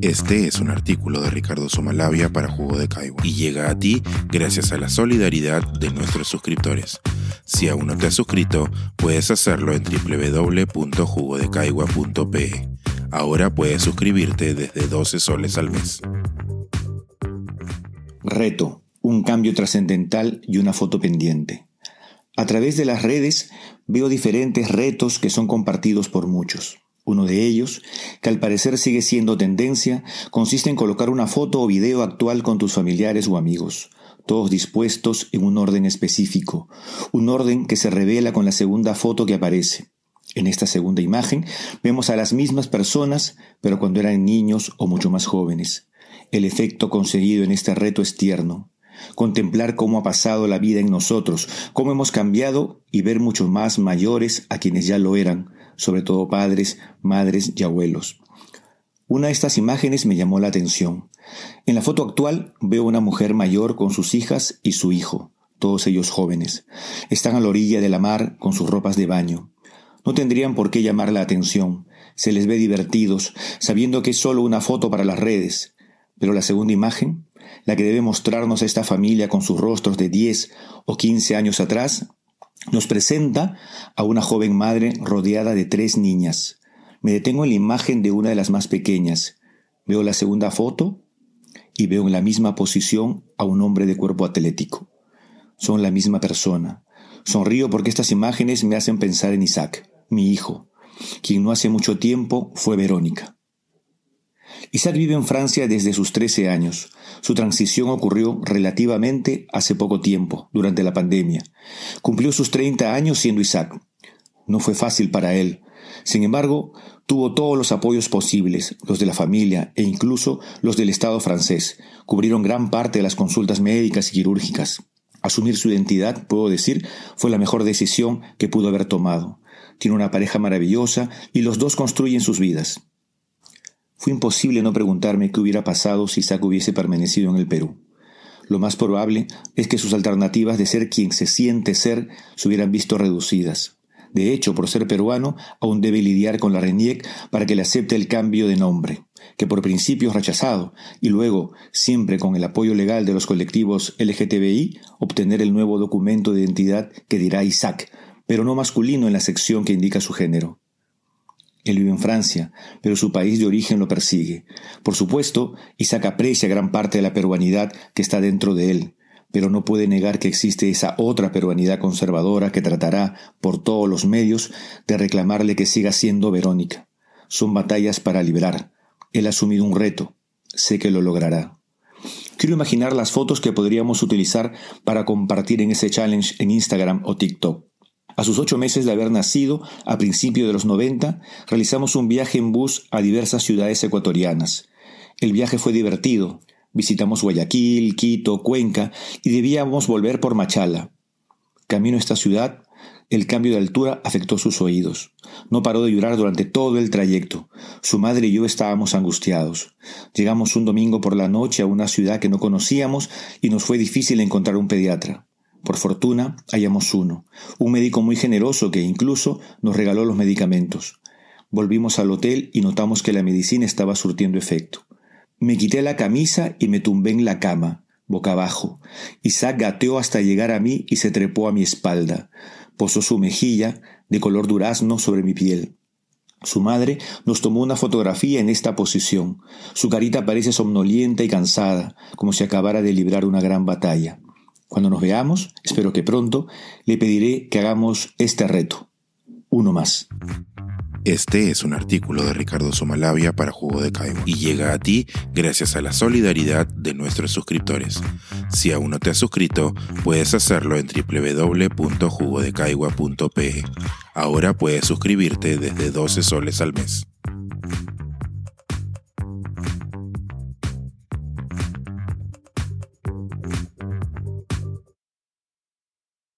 Este es un artículo de Ricardo Somalavia para Jugo de Caigua y llega a ti gracias a la solidaridad de nuestros suscriptores. Si aún no te has suscrito, puedes hacerlo en www.jugodecaigua.pe. Ahora puedes suscribirte desde 12 soles al mes. Reto, un cambio trascendental y una foto pendiente. A través de las redes veo diferentes retos que son compartidos por muchos. Uno de ellos, que al parecer sigue siendo tendencia, consiste en colocar una foto o video actual con tus familiares o amigos, todos dispuestos en un orden específico, un orden que se revela con la segunda foto que aparece. En esta segunda imagen vemos a las mismas personas, pero cuando eran niños o mucho más jóvenes. El efecto conseguido en este reto es tierno. Contemplar cómo ha pasado la vida en nosotros, cómo hemos cambiado y ver mucho más mayores a quienes ya lo eran, sobre todo padres, madres y abuelos. Una de estas imágenes me llamó la atención. En la foto actual veo una mujer mayor con sus hijas y su hijo, todos ellos jóvenes. Están a la orilla de la mar con sus ropas de baño. No tendrían por qué llamar la atención. Se les ve divertidos, sabiendo que es solo una foto para las redes. Pero la segunda imagen, la que debe mostrarnos a esta familia con sus rostros de 10 o 15 años atrás, nos presenta a una joven madre rodeada de tres niñas. Me detengo en la imagen de una de las más pequeñas. Veo la segunda foto y veo en la misma posición a un hombre de cuerpo atlético. Son la misma persona. Sonrío porque estas imágenes me hacen pensar en Isaac, mi hijo, quien no hace mucho tiempo fue Verónica. Isaac vive en Francia desde sus 13 años. Su transición ocurrió relativamente hace poco tiempo, durante la pandemia. Cumplió sus 30 años siendo Isaac. No fue fácil para él. Sin embargo, tuvo todos los apoyos posibles, los de la familia e incluso los del Estado francés. Cubrieron gran parte de las consultas médicas y quirúrgicas. Asumir su identidad, puedo decir, fue la mejor decisión que pudo haber tomado. Tiene una pareja maravillosa y los dos construyen sus vidas. Fue imposible no preguntarme qué hubiera pasado si Isaac hubiese permanecido en el Perú. Lo más probable es que sus alternativas de ser quien se siente ser se hubieran visto reducidas. De hecho, por ser peruano, aún debe lidiar con la RENIEC para que le acepte el cambio de nombre, que por principio es rechazado, y luego, siempre con el apoyo legal de los colectivos LGTBI, obtener el nuevo documento de identidad que dirá Isaac, pero no masculino en la sección que indica su género. Él vive en Francia, pero su país de origen lo persigue. Por supuesto, Isaac aprecia gran parte de la peruanidad que está dentro de él, pero no puede negar que existe esa otra peruanidad conservadora que tratará, por todos los medios, de reclamarle que siga siendo Verónica. Son batallas para librar. Él ha asumido un reto. Sé que lo logrará. Quiero imaginar las fotos que podríamos utilizar para compartir en ese challenge en Instagram o TikTok. A sus ocho meses de haber nacido, a principios de los 90, realizamos un viaje en bus a diversas ciudades ecuatorianas. El viaje fue divertido. Visitamos Guayaquil, Quito, Cuenca y debíamos volver por Machala. Camino a esta ciudad, el cambio de altura afectó sus oídos. No paró de llorar durante todo el trayecto. Su madre y yo estábamos angustiados. Llegamos un domingo por la noche a una ciudad que no conocíamos y nos fue difícil encontrar un pediatra. Por fortuna, hallamos uno, un médico muy generoso que incluso nos regaló los medicamentos. Volvimos al hotel y notamos que la medicina estaba surtiendo efecto. Me quité la camisa y me tumbé en la cama, boca abajo. Isaac gateó hasta llegar a mí y se trepó a mi espalda. Posó su mejilla, de color durazno, sobre mi piel. Su madre nos tomó una fotografía en esta posición. Su carita parece somnolienta y cansada, como si acabara de librar una gran batalla. Cuando nos veamos, espero que pronto, le pediré que hagamos este reto. Uno más. Este es un artículo de Ricardo Somalavia para Jugo de Caigua y llega a ti gracias a la solidaridad de nuestros suscriptores. Si aún no te has suscrito, puedes hacerlo en www.jugodecaigua.pe. Ahora puedes suscribirte desde 12 soles al mes.